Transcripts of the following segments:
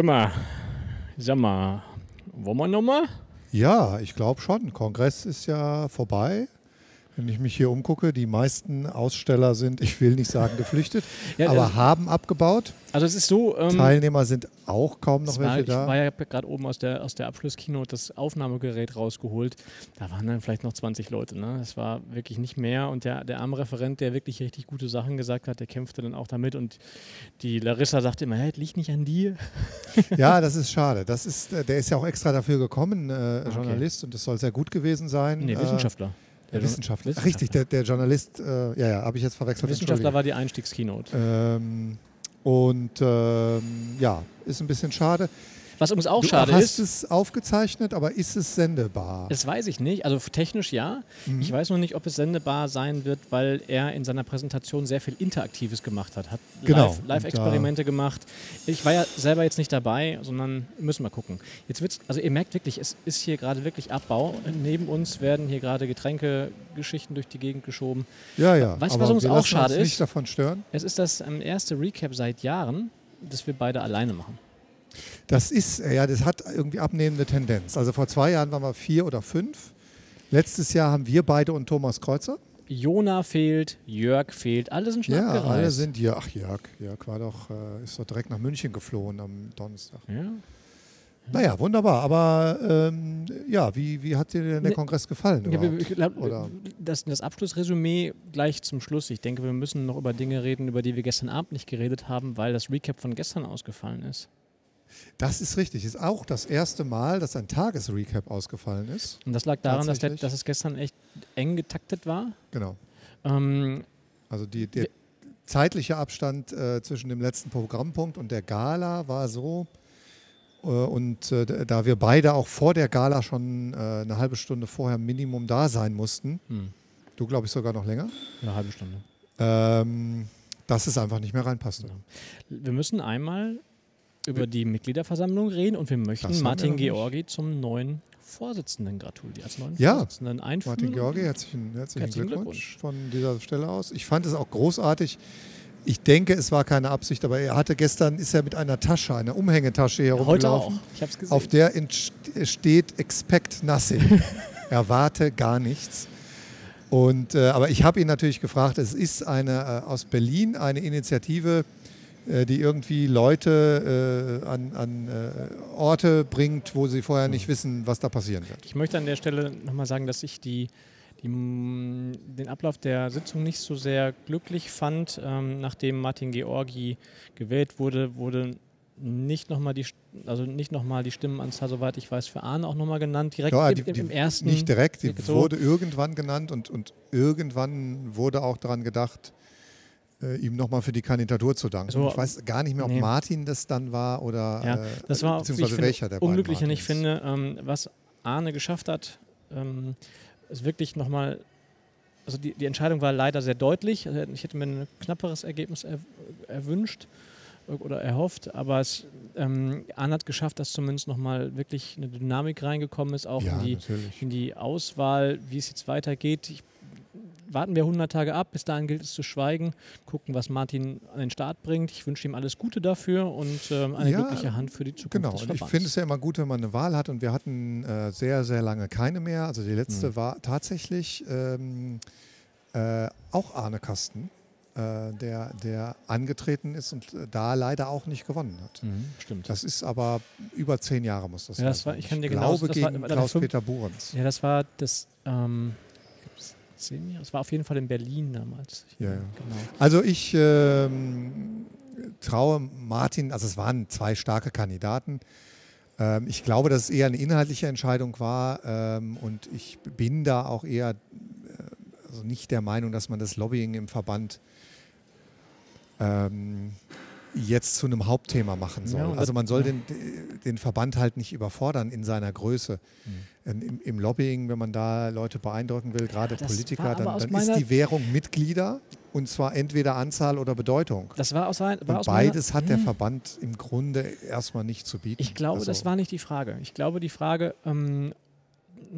Mal, sag mal, wollen wir nochmal? Ja, ich glaube schon. Kongress ist ja vorbei. Wenn ich mich hier umgucke, die meisten Aussteller sind, ich will nicht sagen geflüchtet, Ja, aber also- haben abgebaut. Also es ist so, ähm, Teilnehmer sind auch kaum noch es war, welche ich da. war ja gerade oben aus der, aus der Abschlusskino das Aufnahmegerät rausgeholt. Da waren dann vielleicht noch 20 Leute. Ne? Das war wirklich nicht mehr. Und der, der arme Referent, der wirklich richtig gute Sachen gesagt hat, der kämpfte dann auch damit. Und die Larissa sagte immer, hey, das liegt nicht an dir. Ja, das ist schade. Das ist, äh, der ist ja auch extra dafür gekommen, äh, Journalist, und das soll sehr gut gewesen sein. Nee, Äh, Wissenschaftler. Der Wissenschaftler. Ach, Richtig, der, der Journalist, äh, ja, ja, habe ich jetzt verwechselt. Wissenschaftler Entschuldigung. war die Einstiegskeynote. Ähm, und ähm, ja, ist ein bisschen schade. Was übrigens auch du schade hast ist, es aufgezeichnet, aber ist es sendebar? das weiß ich nicht. Also technisch ja. Mhm. Ich weiß noch nicht, ob es sendebar sein wird, weil er in seiner Präsentation sehr viel Interaktives gemacht hat. Hat Genau. Live- Live-Experimente gemacht. Ich war ja selber jetzt nicht dabei, sondern müssen wir gucken. Jetzt wird's, also ihr merkt wirklich, es ist hier gerade wirklich Abbau. Neben uns werden hier gerade Getränkegeschichten durch die Gegend geschoben. ja, ja. Weißt du, was uns auch schade uns ist? nicht davon stören. Es ist das ähm, erste Recap seit Jahren, das wir beide alleine machen. Das ist, äh, ja, das hat irgendwie abnehmende Tendenz. Also vor zwei Jahren waren wir vier oder fünf. Letztes Jahr haben wir beide und Thomas Kreuzer. Jona fehlt, Jörg fehlt, alle sind schon Ja, abgereist. alle sind hier. Ach, Jörg. Jörg war doch, äh, ist doch direkt nach München geflohen am Donnerstag. Ja. Naja, wunderbar. Aber ähm, ja, wie, wie hat dir denn der Ne- Kongress gefallen? Ja, ich glaub, Oder? das, das Abschlussresümee gleich zum Schluss. Ich denke, wir müssen noch über Dinge reden, über die wir gestern Abend nicht geredet haben, weil das Recap von gestern ausgefallen ist. Das ist richtig. Ist auch das erste Mal, dass ein Tagesrecap ausgefallen ist. Und das lag daran, dass, der, dass es gestern echt eng getaktet war. Genau. Ähm, Also die, der zeitliche Abstand äh, zwischen dem letzten Programmpunkt und der Gala war so. Äh, und äh, da wir beide auch vor der Gala schon äh, eine halbe Stunde vorher Minimum da sein mussten, hm, du glaube ich sogar noch länger, eine halbe Stunde. ähm, dass es einfach nicht mehr reinpasste. Ja. Wir müssen einmal über die Mitgliederversammlung reden und wir möchten Das Martin. Georgi zum neuen Vorsitzenden gratulieren. Als neuen Ja. Vorsitzenden einführen. Martin Georgi, herzlichen, herzlichen, Herzlichen Glückwunsch von dieser Stelle aus. Ich fand es auch großartig. Ich denke, es war keine Absicht, aber er hatte gestern, ist er mit einer Tasche, einer Umhängetasche hier Heute auch. herumgelaufen. Ich habe es gesehen. auf der entst- steht Expect Nothing. Erwarte gar nichts. Und, äh, aber ich habe ihn natürlich gefragt, es ist eine äh, aus Berlin eine Initiative, äh, die irgendwie Leute äh, an, an äh, Orte bringt, wo sie vorher nicht wissen, was da passieren wird. Ich möchte an der Stelle nochmal sagen, dass ich die, die, den Ablauf der Sitzung nicht so sehr glücklich fand. Ähm, nachdem Martin Georgi gewählt wurde, wurde nicht nochmal die, also nicht noch mal die Stimmenanzahl, soweit ich weiß, für Arne auch nochmal genannt. Direkt Ja, im, die- die- im ersten. Nicht direkt, die so. wurde irgendwann genannt und, und irgendwann wurde auch daran gedacht, äh, ihm nochmal für die Kandidatur zu danken. So, ich weiß gar nicht mehr, ob nee. Martin das dann war oder Ja, äh, das war beziehungsweise finde, welcher der unglücklich ich finde, ähm, was Arne geschafft hat, ähm, ist wirklich nochmal, also die, die Entscheidung war leider sehr deutlich. Also ich hätte mir ein knapperes Ergebnis er, erwünscht oder erhofft, aber es, ähm, Arne hat geschafft, dass zumindest nochmal wirklich eine Dynamik reingekommen ist, auch ja, in, die, in die Auswahl, wie es jetzt weitergeht. Ich, warten wir 100 Tage ab, bis dahin gilt es zu schweigen, gucken, was Martin an den Start bringt. Ich wünsche ihm alles Gute dafür und ähm, eine Ja, glückliche Hand für die Zukunft Genau, des und ich Verbands. finde es ja immer gut, wenn man eine Wahl hat und wir hatten äh, sehr, sehr lange keine mehr. Also die letzte Mhm. war tatsächlich ähm, äh, auch Arne Kasten, äh, der, der angetreten ist und äh, da leider auch nicht gewonnen hat. Mhm, stimmt. Das ist aber über zehn Jahre muss das Ja, her das war- sein. ich kann dir genau- glaube das war- gegen Klaus-Peter Burenz. ja, das war das, ähm, zehn Jahre? Das war auf jeden Fall in Berlin damals. Ja, ja. Genau. Also ich ähm, traue Martin, also es waren zwei starke Kandidaten. Ähm, ich glaube, dass es eher eine inhaltliche Entscheidung war ähm, und ich bin da auch eher äh, also nicht der Meinung, dass man das Lobbying im Verband ähm, jetzt zu einem Hauptthema machen soll. Ja, also man soll den, den Verband halt nicht überfordern in seiner Größe. Mhm. Im, Im, Lobbying, wenn man da Leute beeindrucken will, gerade das Politiker, dann, dann ist die Währung Mitglieder und zwar entweder Anzahl oder Bedeutung. Das war aus, war Und beides hat der Verband im Grunde erstmal nicht zu bieten. Ich glaube, Also- das war nicht die Frage. Ich glaube, die Frage, ähm,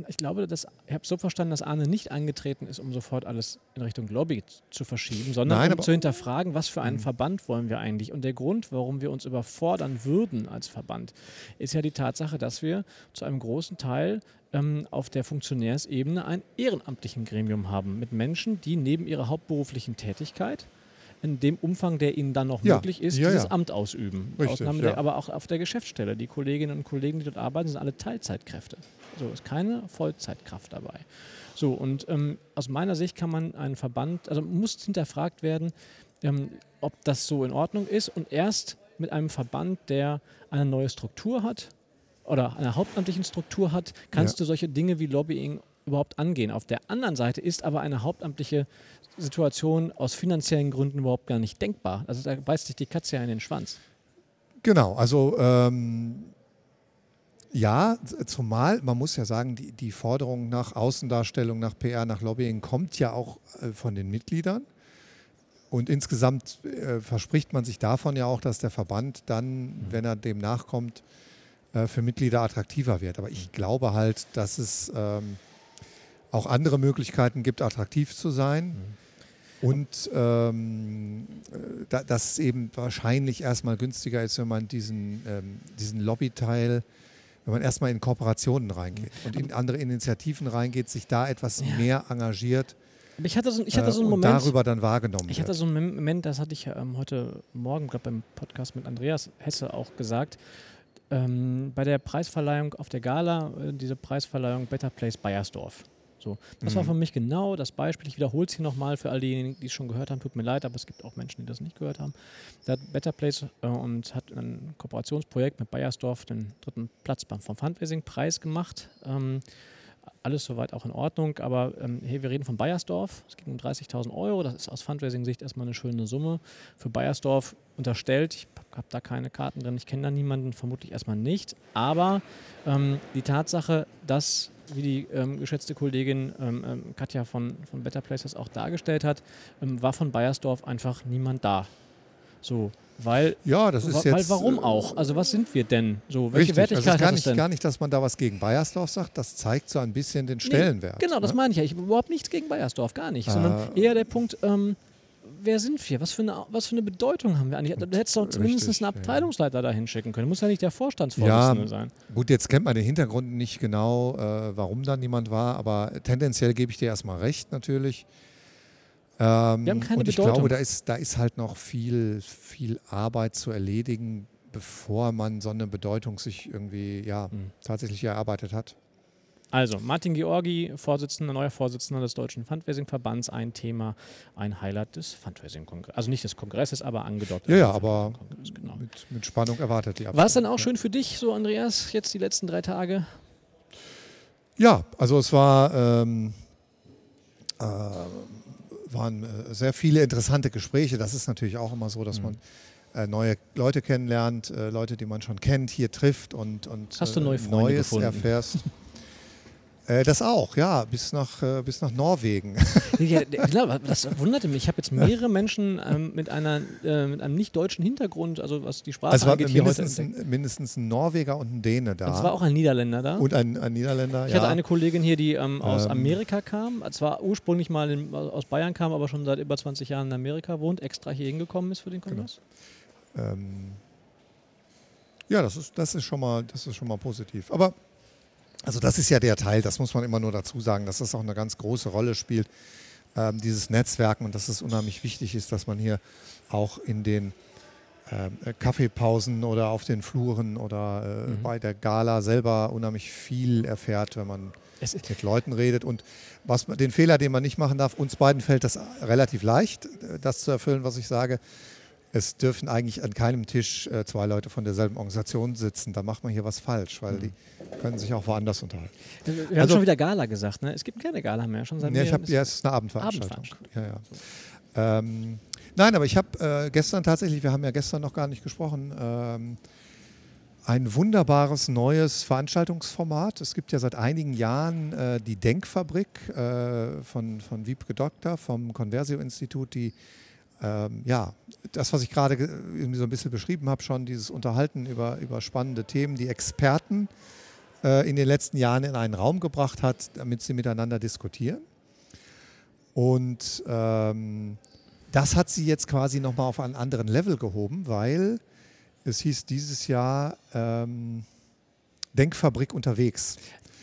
ich glaube, dass, ich habe so verstanden, dass Arne nicht angetreten ist, um sofort alles in Richtung Lobby zu verschieben, sondern Nein, um zu hinterfragen, was für einen Mhm. Verband wollen wir eigentlich. Und der Grund, warum wir uns überfordern würden als Verband, ist ja die Tatsache, dass wir zu einem großen Teil ähm, auf der Funktionärsebene ein ehrenamtlichen Gremium haben mit Menschen, die neben ihrer hauptberuflichen Tätigkeit in dem Umfang, der ihnen dann noch Ja, möglich ist, ja, dieses ja. Amt ausüben. Richtig, Ausnahme der, aber auch auf der Geschäftsstelle. Die Kolleginnen und Kollegen, die dort arbeiten, sind alle Teilzeitkräfte. So ist keine Vollzeitkraft dabei. So, und ähm, aus meiner Sicht kann man einen Verband, also muss hinterfragt werden, ähm, ob das so in Ordnung ist und erst mit einem Verband, der eine neue Struktur hat oder eine hauptamtlichen Struktur hat, kannst Ja. du solche Dinge wie Lobbying überhaupt angehen. Auf der anderen Seite ist aber eine hauptamtliche Situation aus finanziellen Gründen überhaupt gar nicht denkbar. Also da beißt sich die Katze ja in den Schwanz. Genau, also ähm, ja, zumal man muss ja sagen, die, die Forderung nach Außendarstellung, nach PR, nach Lobbying kommt ja auch äh, von den Mitgliedern. Und insgesamt äh, verspricht man sich davon ja auch, dass der Verband dann, wenn er dem nachkommt, äh, für Mitglieder attraktiver wird. Aber ich glaube halt, dass es ähm, auch andere Möglichkeiten gibt, attraktiv zu sein. Und ähm, äh, da, dass es eben wahrscheinlich erstmal günstiger ist, wenn man diesen, ähm, diesen Lobbyteil, wenn man erstmal in Kooperationen reingeht und in andere Initiativen reingeht, sich da etwas Ja. mehr engagiert Aber ich hatte so, ich hatte äh, so einen und Moment. darüber dann wahrgenommen Ich hatte wird. so einen Mom- Moment, das hatte ich ähm, heute Morgen, glaube beim Podcast mit Andreas Hesse auch gesagt. Ähm, bei der Preisverleihung auf der Gala, äh, diese Preisverleihung Better Place Bayersdorf. So, das war Mhm. für mich genau das Beispiel. Ich wiederhole es hier nochmal für all diejenigen, die es schon gehört haben. Tut mir leid, aber es gibt auch Menschen, die das nicht gehört haben. Da hat Better Place äh, und hat ein Kooperationsprojekt mit Bayersdorf den dritten Platz beim vom Fundraising-Preis gemacht. Ähm, alles soweit auch in Ordnung, aber ähm, hey, wir reden von Bayersdorf. Es geht um 30.000 Euro. Das ist aus Fundraising-Sicht erstmal eine schöne Summe. Für Bayersdorf unterstellt, ich habe da keine Karten drin, ich kenne da niemanden, vermutlich erstmal nicht. Aber ähm, die Tatsache, dass, wie die ähm, geschätzte Kollegin ähm, ähm, Katja von, von Better Places auch dargestellt hat, ähm, war von Bayersdorf einfach niemand da. So, weil, Ja, das ist jetzt. warum äh, auch? Also was sind wir denn? So, welche Richtig, also Wertigkeit ist gar nicht, denn? gar nicht, dass man da was gegen Bayersdorf sagt, das zeigt so ein bisschen den Stellenwert. Genau, das ne? meine ich ja. Ich habe überhaupt nichts gegen Bayersdorf, gar nicht. Sondern Äh. eher der Punkt, ähm, wer sind wir? Was für, eine, was für eine Bedeutung haben wir eigentlich? Da hättest du doch zumindest Richtig, einen ja. Abteilungsleiter da hinschicken können. Muss ja nicht der Vorstandsvorsitzende Ja, sein. Gut, jetzt kennt man den Hintergrund nicht genau, äh, warum da niemand war, aber tendenziell gebe ich dir erstmal recht natürlich. Ähm, Wir haben keine und ich Bedeutung. glaube, da ist, da ist halt noch viel, viel Arbeit zu erledigen, bevor man so eine Bedeutung sich irgendwie ja, Hm. tatsächlich erarbeitet hat. Also, Martin Georgi, Vorsitzender, neuer Vorsitzender des Deutschen Fundraising-Verbands, ein Thema, ein Highlight des Fundraising-Kongresses. Also nicht des Kongresses, aber angedockt. Ja, ja, aber Genau. mit, mit Spannung erwartet die War es dann auch schön für dich, so Andreas, jetzt die letzten drei Tage? Ja, also es war, ähm, äh, waren äh, sehr viele interessante Gespräche. Das ist natürlich auch immer so, dass Mhm. man äh, neue Leute kennenlernt, äh, Leute, die man schon kennt, hier trifft und, und Hast du neue Freunde Neues gefunden? erfährst. Äh, das auch, ja, bis nach, äh, bis nach Norwegen. Ja, genau, das wunderte mich. Ich habe jetzt mehrere Menschen ähm, mit, einer, äh, mit einem nicht-deutschen Hintergrund, also was die Sprache Also es war angeht, hier heute mindestens entdeckt. ein, mindestens ein Norweger und ein Däne da. Und es war auch ein Niederländer da. und ein, ein Niederländer, ich ja. hatte eine Kollegin hier, die ähm, aus Ähm. Amerika kam, zwar ursprünglich mal in, aus Bayern kam, aber schon seit über 20 Jahren in Amerika wohnt, extra hier hingekommen ist für den Kongress. Ähm, ja, das ist, das, ist schon mal, das ist schon mal positiv. Aber also das ist ja der Teil, das muss man immer nur dazu sagen, dass das auch eine ganz große Rolle spielt, ähm, dieses Netzwerken und dass es unheimlich wichtig ist, dass man hier auch in den ähm, äh, Kaffeepausen oder auf den Fluren oder äh, Mhm. bei der Gala selber unheimlich viel erfährt, wenn man mit Leuten redet. Und was den Fehler, den man nicht machen darf, uns beiden fällt das relativ leicht, äh, das zu erfüllen, was ich sage. Es dürfen eigentlich an keinem Tisch äh, zwei Leute von derselben Organisation sitzen. Da macht man hier was falsch, weil die können sich auch woanders unterhalten. wir haben Also- schon wieder Gala gesagt, ne? Es gibt keine Gala mehr. Schon seit Nee, ich hab, ja, es ist eine Abendveranstaltung. Abendveranstaltung. Ja, ja. Ähm, Nein, aber ich habe äh, gestern tatsächlich, wir haben ja gestern noch gar nicht gesprochen, ähm, ein wunderbares neues Veranstaltungsformat. Es gibt ja seit einigen Jahren äh, die Denkfabrik äh, von, von Wiebke Doktor vom Conversio-Institut, die ähm, ja, das, was ich gerade so ein bisschen beschrieben habe, schon dieses Unterhalten über, über spannende Themen, die Experten äh, in den letzten Jahren in einen Raum gebracht hat, damit sie miteinander diskutieren. Und ähm, das hat sie jetzt quasi nochmal auf einen anderen Level gehoben, weil es hieß dieses Jahr ähm, Denkfabrik unterwegs.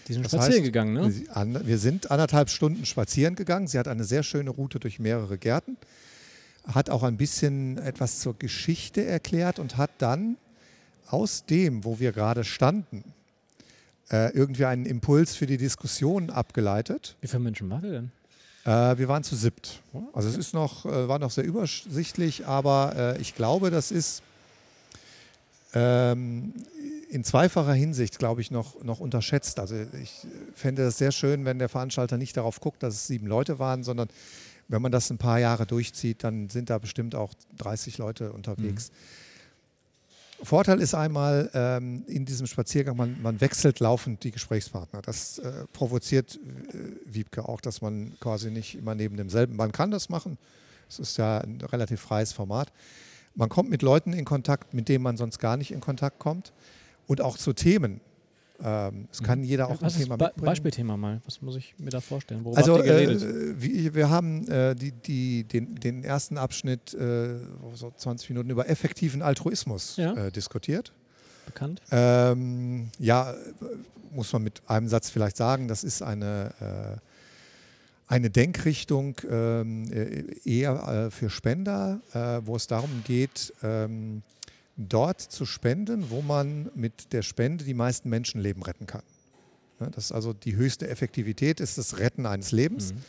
Die sind das spazieren heißt, gegangen, ne? Wir sind anderthalb Stunden spazieren gegangen. Sie hat eine sehr schöne Route durch mehrere Gärten, hat auch ein bisschen etwas zur Geschichte erklärt und hat dann aus dem, wo wir gerade standen, äh, irgendwie einen Impuls für die Diskussion abgeleitet. Wie viele Menschen waren denn? Äh, wir waren zu siebt. Also es ist noch, äh, war noch sehr übersichtlich, aber ich glaube, das ist ähm, in zweifacher Hinsicht, glaube ich, noch, noch unterschätzt. Also ich fände es sehr schön, wenn der Veranstalter nicht darauf guckt, dass es sieben Leute waren, sondern wenn man das ein paar Jahre durchzieht, dann sind da bestimmt auch 30 Leute unterwegs. Mhm. Vorteil ist einmal ähm, in diesem Spaziergang, man, man, wechselt laufend die Gesprächspartner. Das äh, provoziert äh, Wiebke auch, dass man quasi nicht immer neben demselben, man kann das machen, es ist ja ein relativ freies Format. Man kommt mit Leuten in Kontakt, mit denen man sonst gar nicht in Kontakt kommt und auch zu Themen. Ähm, es kann jeder auch ja, ein Thema Be mitbringen. Beispielthema mal. Was muss ich mir da vorstellen? Worüber also äh, wir, wir haben äh, die, die, den, den, ersten Abschnitt, äh, so 20 Minuten, über effektiven Altruismus ja. Äh, diskutiert. Bekannt? Ähm, ja, muss man mit einem Satz vielleicht sagen, das ist eine äh, eine Denkrichtung ähm, äh, eher äh, für Spender, äh, wo es darum geht, ähm, dort zu spenden, wo man mit der Spende die meisten Menschenleben retten kann. Ja, das ist also die höchste Effektivität, ist das Retten eines Lebens. Mhm.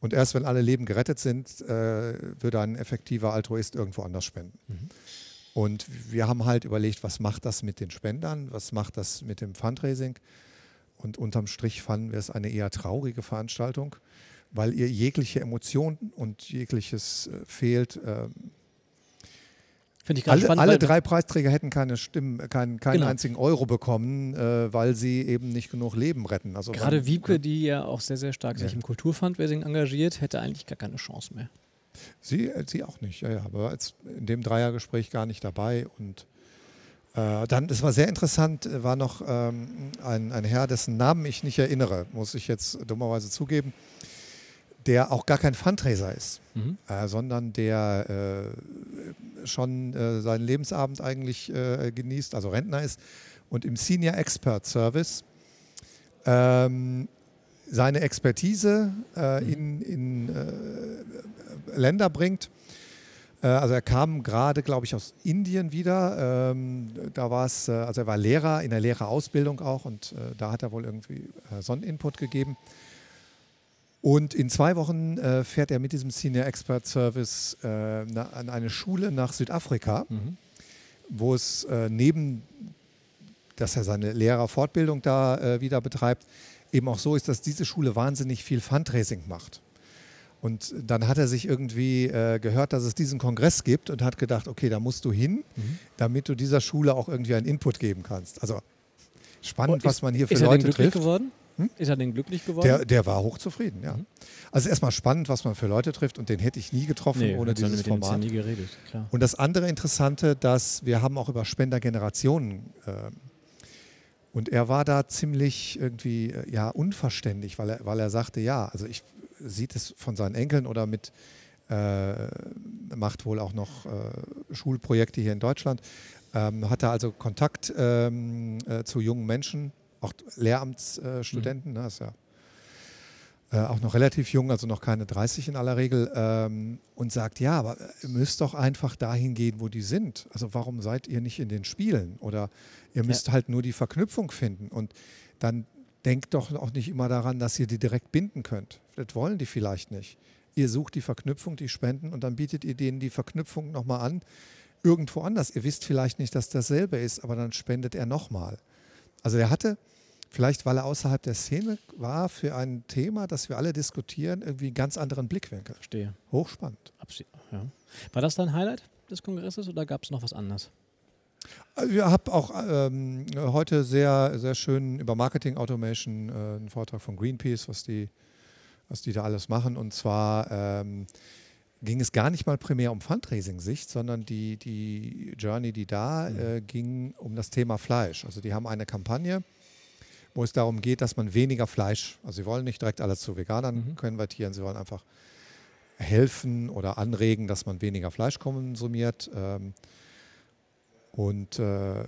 Und erst wenn alle Leben gerettet sind, äh, würde ein effektiver Altruist irgendwo anders spenden. Mhm. Und wir haben halt überlegt, was macht das mit den Spendern, was macht das mit dem Fundraising. Und unterm Strich fanden wir es eine eher traurige Veranstaltung weil ihr jegliche Emotion und jegliches äh, fehlt. Finde ich alle, spannend, alle drei Preisträger hätten keine Stimmen, keinen, keinen genau. einzigen Euro bekommen, äh, weil sie eben nicht genug Leben retten. Also Gerade Wiebke, die ja auch sehr, sehr stark ja. sich im Kulturfundraising engagiert, hätte eigentlich gar keine Chance mehr. Sie, äh, sie auch nicht, ja, ja, aber in dem Dreiergespräch gar nicht dabei. Und äh, dann, das war sehr interessant, war noch ähm, ein, ein Herr, dessen Namen ich nicht erinnere, muss ich jetzt dummerweise zugeben der auch gar kein Fundraiser ist, mhm. äh, sondern der äh, schon äh, seinen Lebensabend eigentlich äh, genießt, also Rentner ist und im Senior Expert Service ähm, seine Expertise äh, mhm. in, in äh, Länder bringt. Also er kam gerade, glaube ich, aus Indien wieder. Ähm, da war es, also er war Lehrer in der Lehrerausbildung auch und da hat er wohl irgendwie Sonneninput gegeben. Und in zwei Wochen äh, fährt er mit diesem Senior Expert Service äh, an eine Schule nach Südafrika, mhm. wo es äh, neben, dass er seine Lehrerfortbildung da äh, wieder betreibt, eben auch so ist, dass diese Schule wahnsinnig viel Fundraising macht. Und dann hat er sich irgendwie äh, gehört, dass es diesen Kongress gibt und hat gedacht, okay, da musst du hin, mhm. damit du dieser Schule auch irgendwie einen Input geben kannst. Also spannend, ist, was man hier für Leute trifft. Geworden? Hm? Ist er denn glücklich geworden? Der, der war hochzufrieden, ja. Mhm. Also erstmal spannend, was man für Leute trifft und den hätte ich nie getroffen nee, ohne dieses mit Format. nie geredet, klar. Und das andere Interessante, dass wir haben auch über Spendergenerationen äh, und er war da ziemlich irgendwie äh, ja unverständlich, weil er, weil er sagte, ja, also ich sieht es von seinen Enkeln oder mit äh, macht wohl auch noch äh, Schulprojekte hier in Deutschland. Ähm, hatte also Kontakt ähm, äh, zu jungen Menschen, auch Lehramtsstudenten, mhm. ne, ist ja äh, auch noch relativ jung, also noch keine 30 in aller Regel, ähm, und sagt, ja, aber ihr müsst doch einfach dahin gehen, wo die sind. Also warum seid ihr nicht in den Spielen? Oder ihr müsst ja. halt nur die Verknüpfung finden. Und dann denkt doch auch nicht immer daran, dass ihr die direkt binden könnt. Das wollen die vielleicht nicht. Ihr sucht die Verknüpfung, die Spenden und dann bietet ihr denen die Verknüpfung nochmal an, irgendwo anders. Ihr wisst vielleicht nicht, dass dasselbe ist, aber dann spendet er nochmal. Also er hatte Vielleicht, weil er außerhalb der Szene war für ein Thema, das wir alle diskutieren, irgendwie einen ganz anderen Blickwinkel. Verstehe. Hochspannend. Absi ja. War das dein Highlight des Kongresses oder gab es noch was anderes? Also ich habe auch ähm, heute sehr, sehr schön über Marketing Automation äh, einen Vortrag von Greenpeace, was die, was die da alles machen. Und zwar ähm, ging es gar nicht mal primär um Fundraising-Sicht, sondern die, die Journey, die da äh, ging, um das Thema Fleisch. Also die haben eine Kampagne, wo es darum geht, dass man weniger Fleisch, also sie wollen nicht direkt alles zu Veganern Mhm. konvertieren, sie wollen einfach helfen oder anregen, dass man weniger Fleisch konsumiert. Ähm, und äh,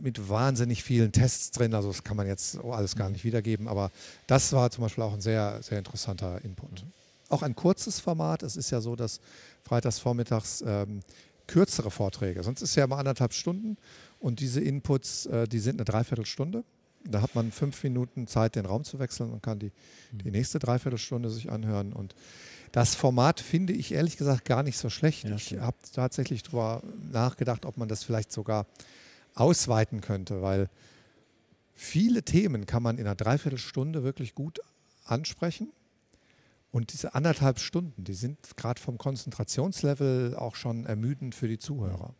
mit wahnsinnig vielen Tests drin, also das kann man jetzt alles gar nicht wiedergeben, aber das war zum Beispiel auch ein sehr, sehr interessanter Input. Auch ein kurzes Format, es ist ja so, dass freitags vormittags ähm, kürzere Vorträge, sonst ist ja immer anderthalb Stunden und diese Inputs, äh, die sind eine Dreiviertelstunde. Da hat man fünf Minuten Zeit, den Raum zu wechseln und kann die, die nächste Dreiviertelstunde sich anhören. Und das Format finde ich ehrlich gesagt gar nicht so schlecht. Ja, ich habe tatsächlich darüber nachgedacht, ob man das vielleicht sogar ausweiten könnte, weil viele Themen kann man in einer Dreiviertelstunde wirklich gut ansprechen. Und diese anderthalb Stunden, die sind gerade vom Konzentrationslevel auch schon ermüdend für die Zuhörer.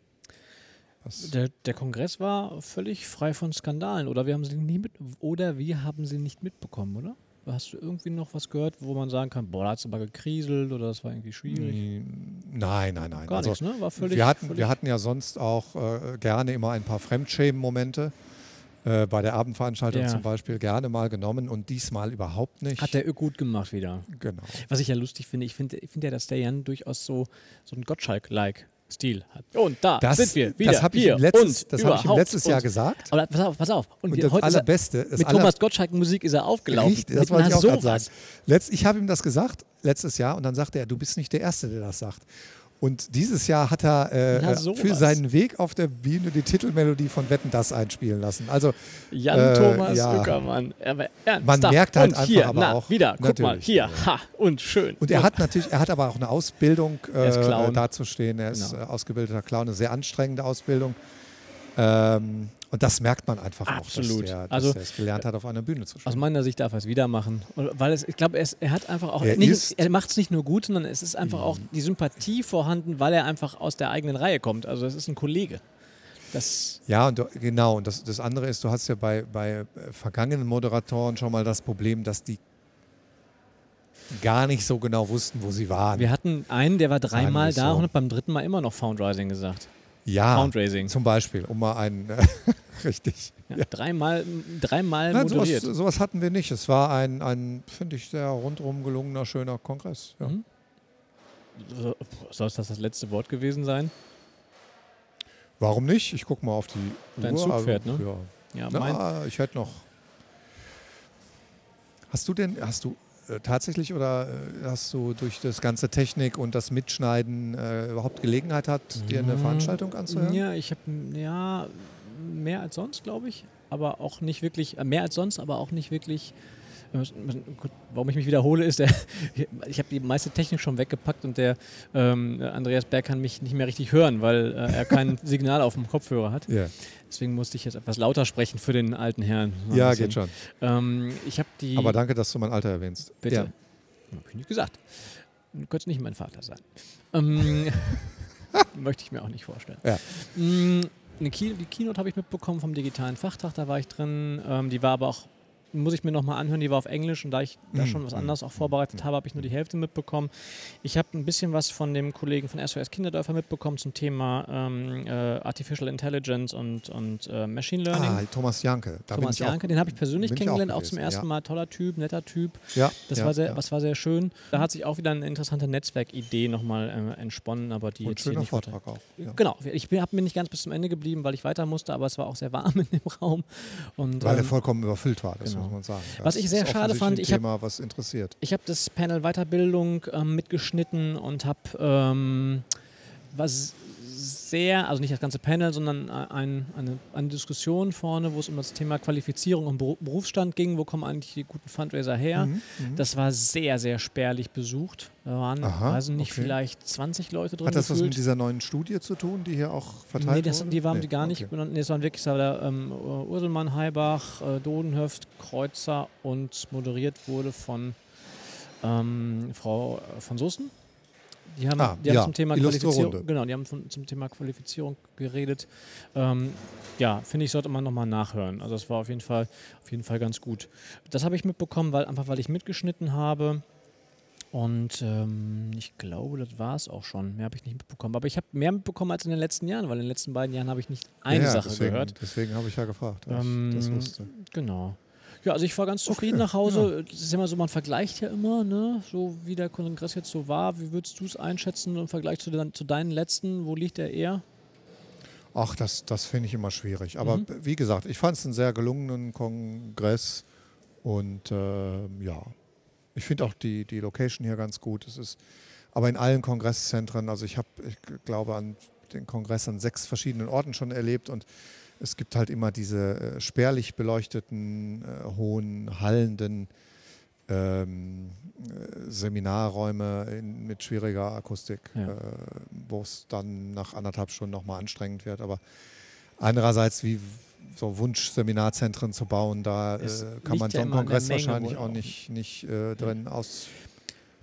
Der, der Kongress war völlig frei von Skandalen oder wir haben sie nie mit oder wir haben sie nicht mitbekommen, oder? Hast du irgendwie noch was gehört, wo man sagen kann, boah, da hat es aber gekriselt oder das war irgendwie schwierig? nein, nein, nein. Gar Also, nichts, ne? War völlig. wir, hatten, völlig wir hatten ja sonst auch äh, gerne immer ein paar Fremdschämen-Momente. Äh, bei der Abendveranstaltung Ja. zum Beispiel gerne mal genommen und diesmal überhaupt nicht. hat der gut gemacht wieder. genau. Was ich ja lustig finde, ich finde ich finde ja, dass der Jan durchaus so, so einen Gottschalk-like Stil hat. Und da Das, sind wir wieder das habe ich, hier ihm letztes, und das hab ich ihm letztes Jahr gesagt. Aber pass auf, pass auf. Und, Und das heute er, Allerbeste, das mit aller- Thomas Gottschalk Musik ist er aufgelaufen. Richtig, das wollte ich auch gerade sagen. Letzt, ich habe ihm das gesagt, letztes Jahr, und dann sagte er, du bist nicht der Erste, der das sagt. Und dieses Jahr hat er äh, äh, für seinen Weg auf der Bühne die Titelmelodie von Wetten das einspielen lassen. Also Jan Äh, Thomas ja. Ueckermann. Aber ernsthaft. Man merkt halt und einfach hier, aber na, auch- wieder, guck mal, hier, ha, und schön. Und er hat natürlich, er hat aber auch eine Ausbildung äh, dazustehen. Er ist Genau. äh, ausgebildeter Clown, eine sehr anstrengende Ausbildung. Ähm, und das merkt man einfach auch, Absolut. dass, er, dass Also, er es gelernt hat, auf einer Bühne zu Aus stehen. meiner Sicht darf er es wieder machen. Und Weil es, ich glaube, er, hat einfach auch, Er nicht, er macht es nicht nur gut, sondern es ist einfach auch die Sympathie vorhanden, weil er einfach aus der eigenen Reihe kommt. Also es ist ein Kollege. Das, Ja, und du, genau. Und das, das andere ist, du hast ja bei, bei äh, vergangenen Moderatoren schon mal das Problem, dass die gar nicht so genau wussten, wo sie waren. wir hatten einen, der war dreimal da so. und hat beim dritten Mal immer noch Foundrising gesagt. Ja, Foundraising. zum Beispiel, um mal einen, richtig. Ja, Dreimal, dreimal Nein, sowas, moderiert. sowas hatten wir nicht. Es war ein, ein finde ich, sehr rundum gelungener, schöner Kongress. Ja. Mhm. So- Soll das das letzte Wort gewesen sein? Warum nicht? Ich gucke mal auf die Dein Uhr. Zug also, fährt, ne? Ja. Ja, Na, ich hätte noch. Hast du denn, hast du äh, tatsächlich oder äh, hast du durch das ganze Technik und das Mitschneiden äh, überhaupt Gelegenheit hat, dir eine Mhm. Veranstaltung anzuhören? Ja, ich habe ja mehr als sonst, glaube ich, aber auch nicht wirklich, äh, mehr als sonst, aber auch nicht wirklich. Warum ich mich wiederhole, ist, der, ich habe die meiste Technik schon weggepackt und der ähm, Andreas Berg kann mich nicht mehr richtig hören, weil äh, er kein Signal auf dem Kopfhörer hat. Ja, Deswegen musste ich jetzt etwas lauter sprechen für den alten Herrn. Ja geht schon. Ähm, ich habe die. Aber danke, dass du mein Alter erwähnst. Bitte. Ja. Hab ich nicht gesagt. Du könntest nicht mein Vater sein. Ähm, möchte ich mir auch nicht vorstellen. Ja. Mm, Eine Key die Keynote habe ich mitbekommen vom digitalen Fachtag, da war ich drin. Ähm, die war aber auch, muss ich mir nochmal anhören, die war auf Englisch und da ich da Mhm. schon was anderes auch vorbereitet habe, habe ich nur die Hälfte mitbekommen. Ich habe ein bisschen was von dem Kollegen von SOS Kinderdörfer mitbekommen zum Thema ähm, äh, Artificial Intelligence und, und äh, Machine Learning. Ah, Thomas Janke. Da Thomas ich auch- Janke, den habe ich persönlich ich auch kennengelernt, auch, zum ersten ja. Mal. Toller Typ, netter Typ. Ja, Das, ja, war sehr, ja. was war sehr schön. Da hat sich auch wieder eine interessante Netzwerkidee nochmal äh, entsponnen, aber die Und schöner weiter- Vortrag auch. Ja. Genau, ich habe mir nicht ganz bis zum Ende geblieben, weil ich weiter musste, aber es war auch sehr warm in dem Raum. Und, Weil er ähm, vollkommen überfüllt war, das genau. Muss man sagen. Was Das ich ist sehr schade fand, ich hab- was ich habe das Panel Weiterbildung ähm, mitgeschnitten und habe ähm, was sehr, also nicht das ganze Panel, sondern ein, eine, eine Diskussion vorne, wo es um das Thema Qualifizierung und Berufsstand ging. Wo kommen eigentlich die guten Fundraiser her? Mhm, mhm, das war sehr, sehr spärlich besucht. Da waren, Aha, also nicht okay. vielleicht 20 Leute drin. Hat das gefühlt. was mit dieser neuen Studie zu tun, die hier auch verteilt nee, das, wurde? die waren nee, die gar nicht benannt. Nee, es waren wirklich da, ähm, Urselmann, Heibach, äh, Dodenhöft, Kreuzer und moderiert wurde von ähm, Frau von Soßen. Die haben, ah, die haben ja, zum Thema Qualifizierung, genau, die haben von, zum Thema Qualifizierung geredet. Ähm, ja, finde ich, sollte man nochmal nachhören. Also das war auf jeden Fall, auf jeden Fall ganz gut. Das habe ich mitbekommen, weil einfach weil ich mitgeschnitten habe. Und ähm, ich glaube, das war es auch schon. Mehr habe ich nicht mitbekommen. Aber ich habe mehr mitbekommen als in den letzten Jahren, weil in den letzten beiden Jahren habe ich nicht eine ja, Sache deswegen, gehört. Deswegen habe ich ja gefragt, ähm, das wusste. Genau. Ja, also ich war ganz zufrieden nach Hause. Ja. Das ist immer so, man vergleicht ja immer, ne? so wie der Kongress jetzt so war. Wie würdest du es einschätzen im Vergleich zu, den, zu deinen letzten? Wo liegt er eher? Ach, das, das finde ich immer schwierig. Aber mhm. wie gesagt, ich fand es einen sehr gelungenen Kongress und äh, ja, ich finde auch die, die Location hier ganz gut. Es ist aber in allen Kongresszentren, also ich habe, ich glaube, an den Kongress an sechs verschiedenen Orten schon erlebt und es gibt halt immer diese äh, spärlich beleuchteten, äh, hohen, hallenden ähm, äh, Seminarräume in, mit schwieriger Akustik, ja. äh, wo es dann nach anderthalb Stunden nochmal anstrengend wird. Aber andererseits, wie so Wunschseminarzentren zu bauen, da äh, kann man so einen Kongress wahrscheinlich auch nicht, nicht äh, drin aus.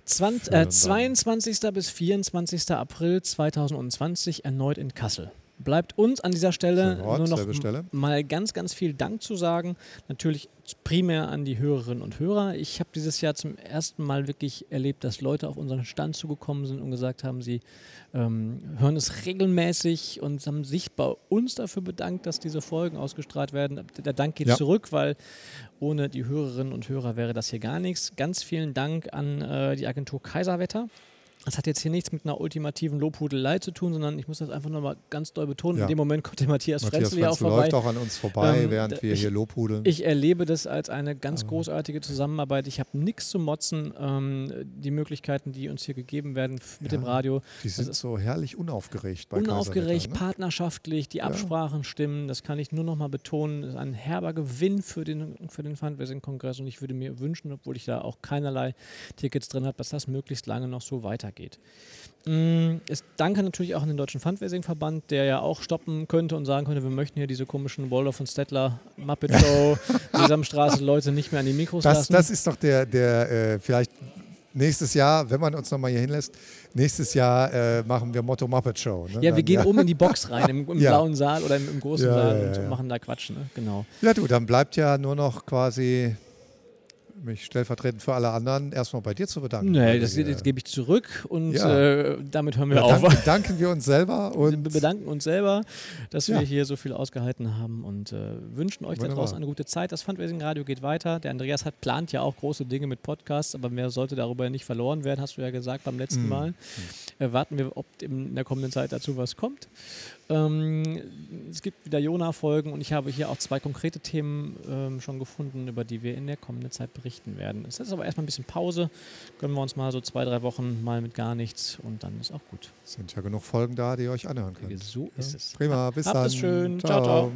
20, äh, 22. bis 24. April 2020 erneut in Kassel bleibt uns an dieser Stelle Ort, nur noch Stelle. mal ganz, ganz viel Dank zu sagen. Natürlich primär an die Hörerinnen und Hörer. Ich habe dieses Jahr zum ersten Mal wirklich erlebt, dass Leute auf unseren Stand zugekommen sind und gesagt haben, sie ähm, hören es regelmäßig und haben sich bei uns dafür bedankt, dass diese Folgen ausgestrahlt werden. Der Dank geht ja. zurück, weil ohne die Hörerinnen und Hörer wäre das hier gar nichts. Ganz vielen Dank an äh, die Agentur Kaiserwetter das hat jetzt hier nichts mit einer ultimativen Lobhudelei zu tun, sondern ich muss das einfach nochmal ganz doll betonen. Ja. In dem Moment kommt der Matthias, Matthias Frenzel ja auch vorbei. läuft auch an uns vorbei, ähm, während wir ich, hier Lobhudeln. Ich erlebe das als eine ganz ähm. großartige Zusammenarbeit. Ich habe nichts zu motzen. Ähm, die Möglichkeiten, die uns hier gegeben werden mit ja, dem Radio. Die sind so herrlich unaufgeregt bei Unaufgeregt, ne? partnerschaftlich, die Absprachen ja. stimmen. Das kann ich nur nochmal betonen. Das ist ein herber Gewinn für den, für den Fundraising-Kongress und ich würde mir wünschen, obwohl ich da auch keinerlei Tickets drin habe, dass das möglichst lange noch so weitergeht. Mm, ich danke natürlich auch an den Deutschen Fundraising-Verband, der ja auch stoppen könnte und sagen könnte, wir möchten hier diese komischen Waldorf und Stettler, Muppet Show, Sesamstraße Leute nicht mehr an die Mikros das, lassen. Das ist doch der, der äh, vielleicht nächstes Jahr, wenn man uns nochmal hier hinlässt, nächstes Jahr äh, machen wir Motto Muppet Show. Ne? Ja, wir dann, gehen ja. oben in die Box rein, im, im ja. blauen Saal oder im, im großen ja, Saal und machen da Quatsch. Ne? Genau. Ja, du, dann bleibt ja nur noch quasi mich stellvertretend für alle anderen erstmal bei dir zu bedanken. Nee, das, das gebe ich zurück und ja. äh, damit hören wir ja, auf. Danke, danken wir uns selber. Und wir bedanken uns selber, dass ja. wir hier so viel ausgehalten haben und äh, wünschen euch Wunderbar. da draußen eine gute Zeit. Das Fundraising Radio geht weiter. Der Andreas hat plant ja auch große Dinge mit Podcasts, aber mehr sollte darüber nicht verloren werden, hast du ja gesagt beim letzten mhm. Mal. Äh, warten wir, ob in der kommenden Zeit dazu was kommt. Ähm, es gibt wieder Jona-Folgen und ich habe hier auch zwei konkrete Themen ähm, schon gefunden, über die wir in der kommenden Zeit berichten werden. Es ist aber erstmal ein bisschen Pause. Gönnen wir uns mal so zwei, drei Wochen mal mit gar nichts und dann ist auch gut. Es sind ja genug Folgen da, die ihr euch anhören könnt. So ist es. Prima, bis Habt dann. Es schön. ciao. ciao. ciao.